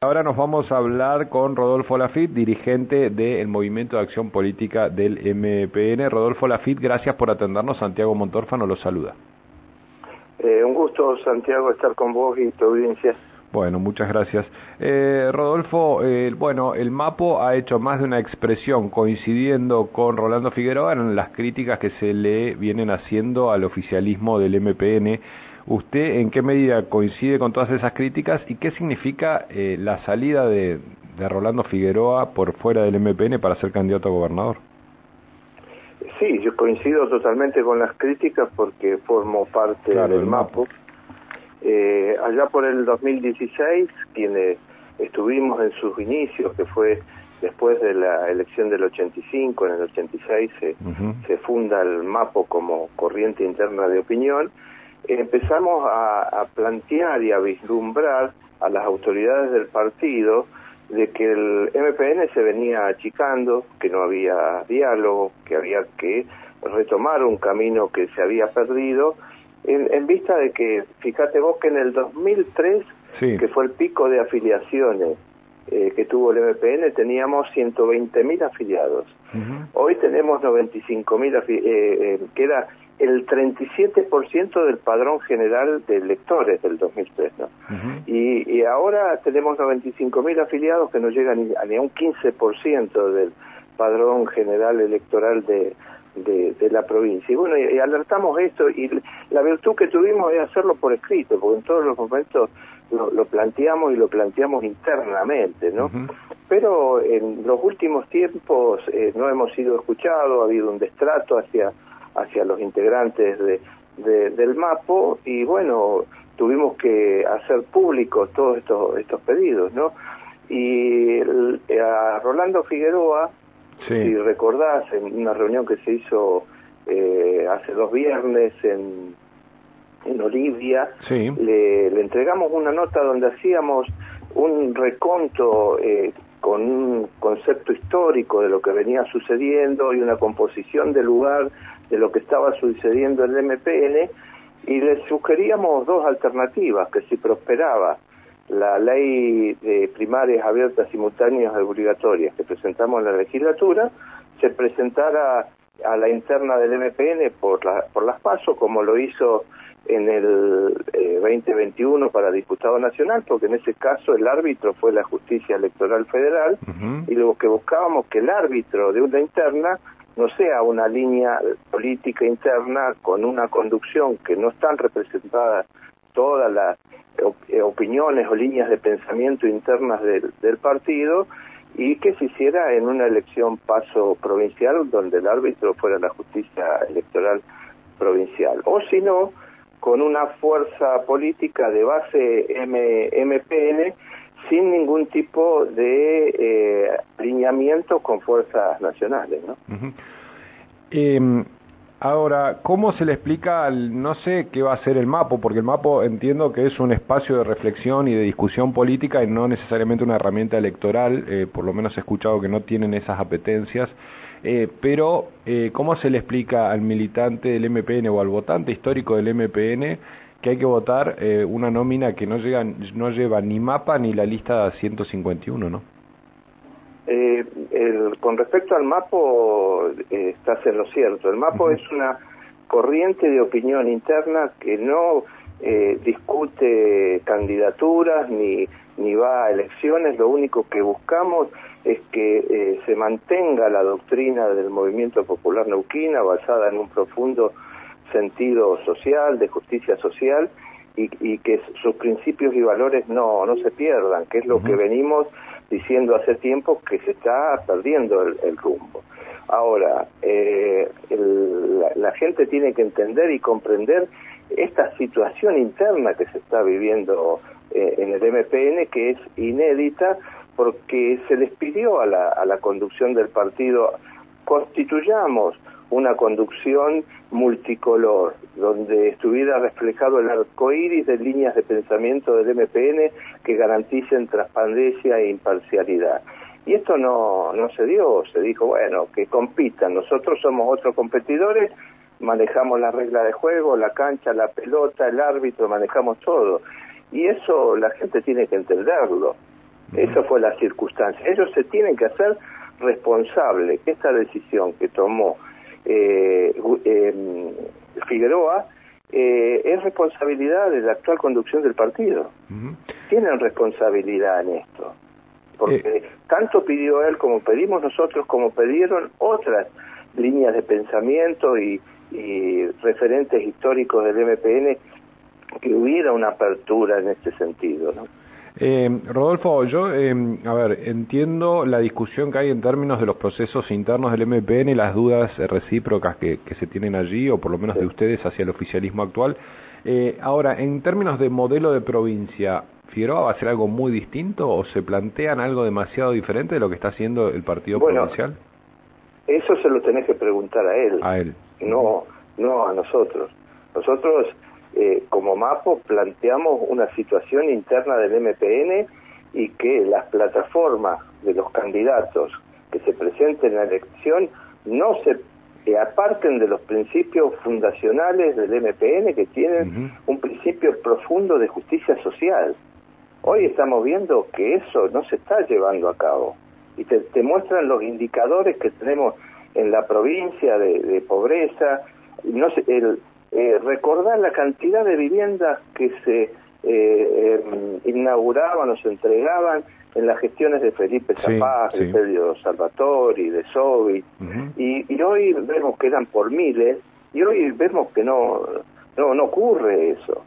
Ahora nos vamos a hablar con Rodolfo Lafitte, dirigente del Movimiento de Acción Política del MPN. Rodolfo Lafitte, gracias por atendernos. Santiago Montorfano los saluda. Eh, un gusto, Santiago, estar con vos y tu audiencia. Bueno, muchas gracias. Eh, Rodolfo, eh, bueno, el MAPO ha hecho más de una expresión coincidiendo con Rolando Figueroa en las críticas que se le vienen haciendo al oficialismo del MPN ¿Usted en qué medida coincide con todas esas críticas y qué significa eh, la salida de, Rolando Figueroa por fuera del MPN para ser candidato a gobernador? Sí, yo coincido totalmente con las críticas porque formo parte del MAPO. Eh, allá por el 2016, quienes estuvimos en sus inicios, que fue después de la elección del 85, en el 86 se, se funda el MAPO como corriente interna de opinión, empezamos a, plantear y a vislumbrar a las autoridades del partido de que el MPN se venía achicando, que no había diálogo, que había que retomar un camino que se había perdido, en, vista de que, fíjate vos que en el 2003, que fue el pico de afiliaciones eh, que tuvo el MPN, teníamos 120.000 afiliados. Hoy tenemos 95.000 afiliados, eh, eh, que era el 37% del padrón general de electores del 2003. ¿no? y, y, ahora tenemos 95.000 afiliados que no llegan ni, a un 15% del padrón general electoral de, de, la provincia. Y bueno, y, alertamos esto y la virtud que tuvimos es hacerlo por escrito, porque en todos los momentos lo, planteamos y lo planteamos internamente, ¿no? Pero en los últimos tiempos eh, no hemos sido escuchados, ha habido un destrato hacia hacia los integrantes de, del MAPO y bueno, tuvimos que hacer públicos todos estos, estos pedidos, ¿no? Y a Rolando Figueroa, si recordás, en una reunión que se hizo eh, hace dos viernes en, en Olivia, le, le, entregamos una nota donde hacíamos un reconto eh, con un concepto histórico de lo que venía sucediendo y una composición del lugar de lo que estaba sucediendo en el MPN y le sugeríamos dos alternativas, que si prosperaba la ley de primarias abiertas, simultáneas y obligatorias que presentamos en la legislatura, se presentara a la interna del MPN por, la, por las pasos, como lo hizo en el 2021 eh, para diputado nacional, porque en ese caso el árbitro fue la justicia electoral federal, y lo que buscábamos que el árbitro de una interna no sea una línea política interna con una conducción que no están representadas todas las eh, opiniones o líneas de pensamiento internas del, del partido y que se hiciera en una elección paso provincial donde el árbitro fuera la justicia electoral provincial. O si no, con una fuerza política de base M MPN sin ningún tipo de eh, alineamiento con fuerzas nacionales. ¿no? Em, ahora, ¿cómo se le explica al, no sé qué va a ser el MAPO? Porque el MAPO entiendo que es un espacio de reflexión y de discusión política y no necesariamente una herramienta electoral, eh, por lo menos he escuchado que no tienen esas apetencias. Eh, pero, eh, ¿cómo se le explica al militante del MPN o al votante histórico del MPN que hay que votar eh, una nómina que no, llega, no lleva ni mapa ni la lista 151, ¿no? Eh, el, con respecto al MAPO, eh, estás en lo cierto. El MAPO es una corriente de opinión interna que no eh, discute candidaturas ni, ni va a elecciones. Lo único que buscamos es que se mantenga la doctrina del movimiento popular neuquina basada en un profundo sentido social, de justicia social, y, que sus principios y valores no, no se pierdan, que es lo que venimos diciendo hace tiempo que se está perdiendo el, rumbo. Ahora, eh, la, gente tiene que entender y comprender esta situación interna que se está viviendo eh, en el MPN, que es inédita, porque se les pidió a la, a la conducción del partido constituyamos una conducción multicolor, donde estuviera reflejado el arco iris de líneas de pensamiento del MPN que garanticen transparencia e imparcialidad. Y esto no, no se dio, se dijo, bueno, que compitan, nosotros somos otros competidores, manejamos la regla de juego, la cancha, la pelota, el árbitro, manejamos todo. Y eso la gente tiene que entenderlo. Esa fue la circunstancia. Ellos se tienen que hacer responsables que esta decisión que tomó Figueroa eh, es responsabilidad de la actual conducción del partido. Tienen responsabilidad en esto. Porque eh. tanto pidió él como pedimos nosotros, como pidieron otras líneas de pensamiento y, y referentes históricos del MPN que hubiera una apertura en este sentido. ¿no? Eh, Rodolfo, yo, eh, a ver, entiendo la discusión que hay en términos de los procesos internos del MPN y las dudas recíprocas que, se tienen allí, o por lo menos de ustedes hacia el oficialismo actual. Eh, ahora, en términos de modelo de provincia, ¿Figueroa va a hacer algo muy distinto o se plantean algo demasiado diferente de lo que está haciendo el partido provincial? Eso se lo tenés que preguntar a él. A él. No, no a nosotros. Nosotros eh, como MAPO planteamos una situación interna del MPN y que las plataformas de los candidatos que se presenten en la elección no se aparten de los principios fundacionales del MPN que tienen un principio profundo de justicia social. Hoy estamos viendo que eso no se está llevando a cabo. Y te, muestran los indicadores que tenemos en la provincia de, pobreza, no sé, el, eh, recordar la cantidad de viviendas que se eh, em, inauguraban o se entregaban en las gestiones de Felipe Zapaz, de Pedro Salvatori, de Sobi, y, hoy vemos que eran por miles, y hoy vemos que no, no, no ocurre eso.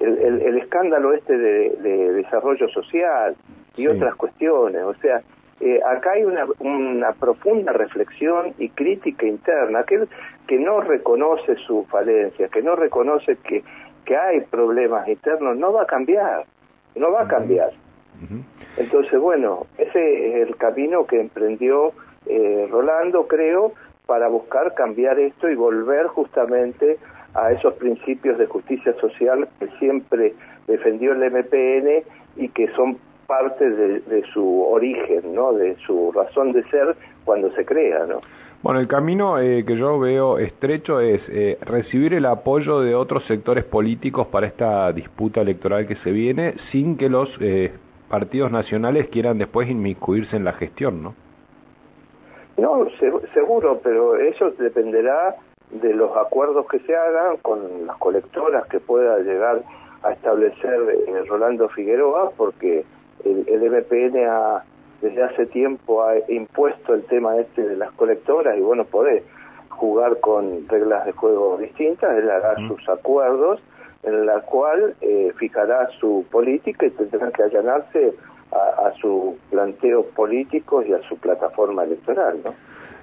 El, el, escándalo este de, desarrollo social y otras cuestiones, o sea, eh, acá hay una, una profunda reflexión y crítica interna. Aquel que no reconoce su falencia, que no reconoce que, que hay problemas internos, no va a cambiar, no va a cambiar. Entonces, bueno, ese es el camino que emprendió eh, Rolando, creo, para buscar cambiar esto y volver justamente a esos principios de justicia social que siempre defendió el MPN y que son parte de, su origen, ¿no? De su razón de ser cuando se crea, ¿no? Bueno, el camino eh, que yo veo estrecho es eh, recibir el apoyo de otros sectores políticos para esta disputa electoral que se viene, sin que los eh, partidos nacionales quieran después inmiscuirse en la gestión, ¿no? No, seguro, pero eso dependerá de los acuerdos que se hagan con las colectoras que pueda llegar a establecer Rolando Figueroa, porque el, el MPN ha, desde hace tiempo ha impuesto el tema este de las colectoras y bueno, puede jugar con reglas de juego distintas, él hará sus acuerdos en la cual eh, fijará su política y tendrán que allanarse a, a sus planteos políticos y a su plataforma electoral, ¿no?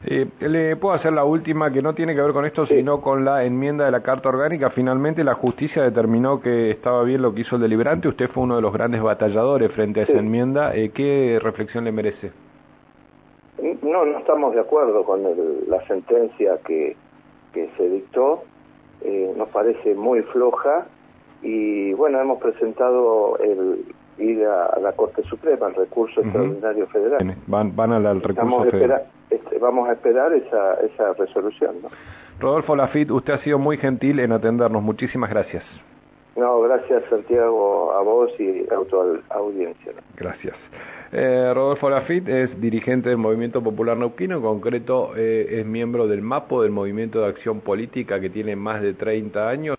Eh, le puedo hacer la última que no tiene que ver con esto, sino con la enmienda de la Carta Orgánica. Finalmente la justicia determinó que estaba bien lo que hizo el deliberante. Usted fue uno de los grandes batalladores frente a esa enmienda. Eh, ¿Qué reflexión le merece? No, no estamos de acuerdo con la sentencia que, que se dictó. Eh, nos parece muy floja y bueno, hemos presentado el ir a, la Corte Suprema, el recurso extraordinario federal. Van, van al, recurso federal. Este, vamos a esperar esa, esa resolución. ¿no? Rodolfo Lafitte, usted ha sido muy gentil en atendernos. Muchísimas gracias. No, gracias Santiago, a vos y a tu audiencia. Gracias. Eh, Rodolfo Lafitte es dirigente del Movimiento Popular Neuquino, en concreto eh, es miembro del MAPO, del Movimiento de Acción Política, que tiene más de 30 años.